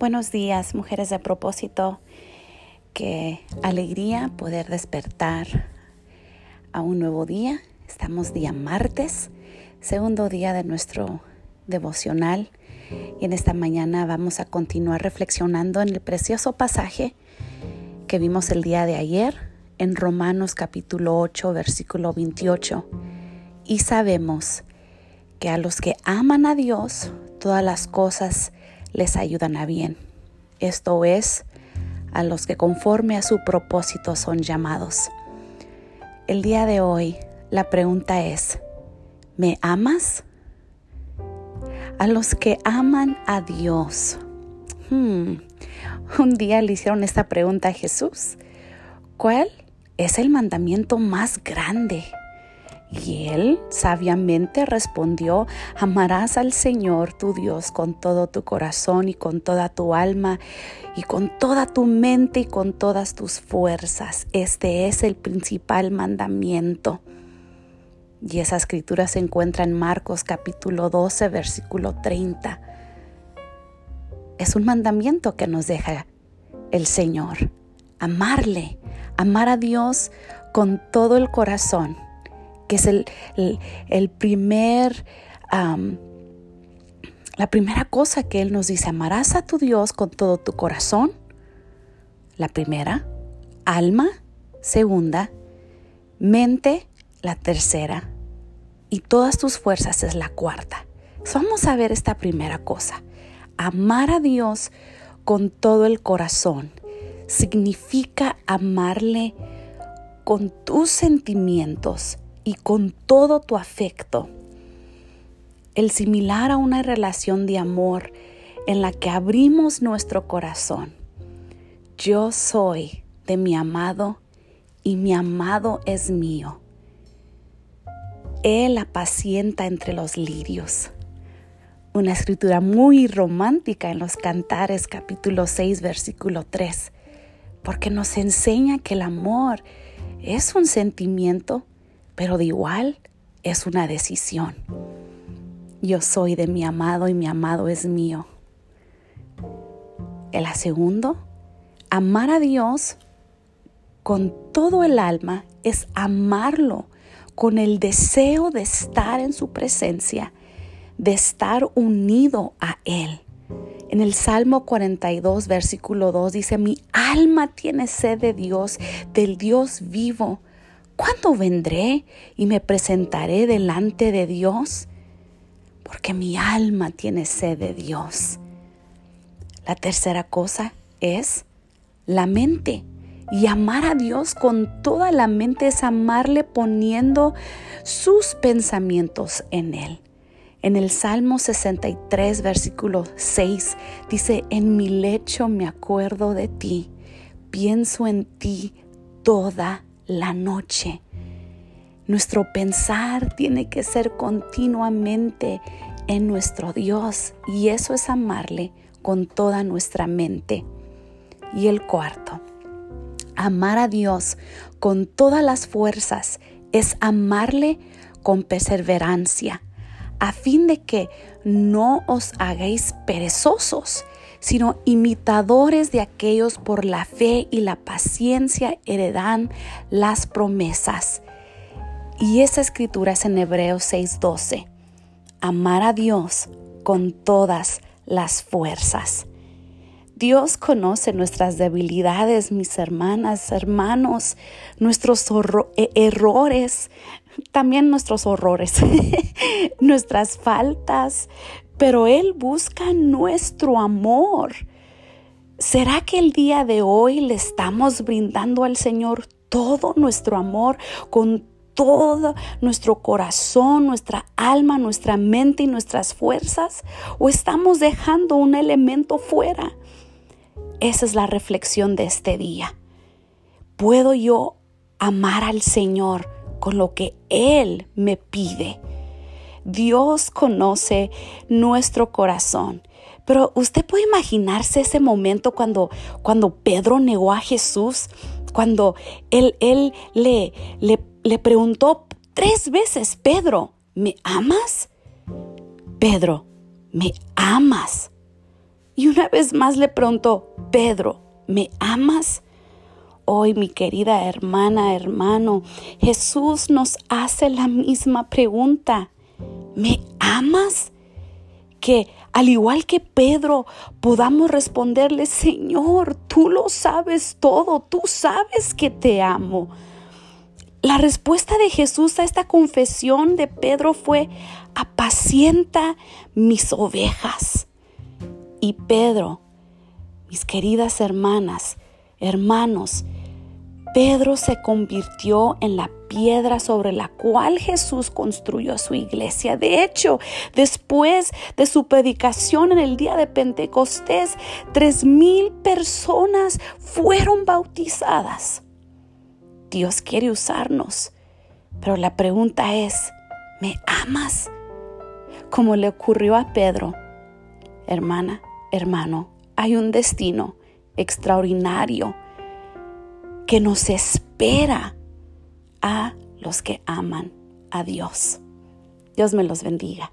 Buenos días, mujeres de propósito. Qué alegría poder despertar a un nuevo día. Estamos día martes, segundo día de nuestro devocional. Y en esta mañana vamos a continuar reflexionando en el precioso pasaje que vimos el día de ayer en Romanos capítulo 8, versículo 28. Y sabemos que a los que aman a Dios, todas las cosas les ayudan a bien. Esto es, a los que conforme a su propósito son llamados. El día de hoy la pregunta es, ¿me amas? A los que aman a Dios. Hmm, un día le hicieron esta pregunta a Jesús. ¿Cuál es el mandamiento más grande? Y él sabiamente respondió, amarás al Señor tu Dios con todo tu corazón y con toda tu alma y con toda tu mente y con todas tus fuerzas. Este es el principal mandamiento. Y esa escritura se encuentra en Marcos capítulo 12, versículo 30. Es un mandamiento que nos deja el Señor. Amarle, amar a Dios con todo el corazón que es el, primer, la primera cosa que Él nos dice, amarás a tu Dios con todo tu corazón, la primera, alma, segunda, mente, la tercera, y todas tus fuerzas es la cuarta. vamos a ver esta primera cosa. Amar a Dios con todo el corazón significa amarle con tus sentimientos, y con todo tu afecto. El similar a una relación de amor en la que abrimos nuestro corazón. Yo soy de mi amado y mi amado es mío. Él apacienta entre los lirios. Una escritura muy romántica en los Cantares capítulo 6 versículo 3, porque nos enseña que el amor es un sentimiento pero de igual es una decisión. Yo soy de mi amado y mi amado es mío. El segundo, amar a Dios con todo el alma es amarlo con el deseo de estar en su presencia, de estar unido a Él. En el Salmo 42, versículo 2 dice, mi alma tiene sed de Dios, del Dios vivo. ¿Cuándo vendré y me presentaré delante de Dios? Porque mi alma tiene sed de Dios. La tercera cosa es la mente. Y amar a Dios con toda la mente es amarle poniendo sus pensamientos en Él. En el Salmo 63, versículo 6, dice, en mi lecho me acuerdo de ti, pienso en ti toda la noche. Nuestro pensar tiene que ser continuamente en nuestro Dios y eso es amarle con toda nuestra mente. Y el cuarto, amar a Dios con todas las fuerzas es amarle con perseverancia, a fin de que no os hagáis perezosos, sino imitadores de aquellos por la fe y la paciencia heredan las promesas. Y esa escritura es en Hebreos 6:12. Amar a Dios con todas las fuerzas. Dios conoce nuestras debilidades, mis hermanas, hermanos, nuestros e-, errores, también nuestros horrores, nuestras faltas, pero Él busca nuestro amor. ¿Será que el día de hoy le estamos brindando al Señor todo nuestro amor con todo nuestro corazón, nuestra alma, nuestra mente y nuestras fuerzas? ¿O estamos dejando un elemento fuera? Esa es la reflexión de este día. ¿Puedo yo amar al Señor con lo que Él me pide? Dios conoce nuestro corazón. Pero usted puede imaginarse ese momento cuando, cuando Pedro negó a Jesús, cuando él, él le, le, le preguntó tres veces, Pedro, ¿me amas? Pedro, ¿me amas? Y una vez más le preguntó, Pedro, ¿me amas? Hoy, mi querida hermana, hermano, Jesús nos hace la misma pregunta. ¿Me amas? Que al igual que Pedro, podamos responderle, Señor, tú lo sabes todo, tú sabes que te amo. La respuesta de Jesús a esta confesión de Pedro fue, apacienta mis ovejas. Y Pedro, mis queridas hermanas, hermanos, Pedro se convirtió en la piedra sobre la cual Jesús construyó su iglesia. De hecho, después de su predicación en el día de Pentecostés, tres mil personas fueron bautizadas. Dios quiere usarnos, pero la pregunta es, ¿me amas? Como le ocurrió a Pedro. Hermana, hermano, hay un destino extraordinario que nos espera a los que aman a Dios. Dios me los bendiga.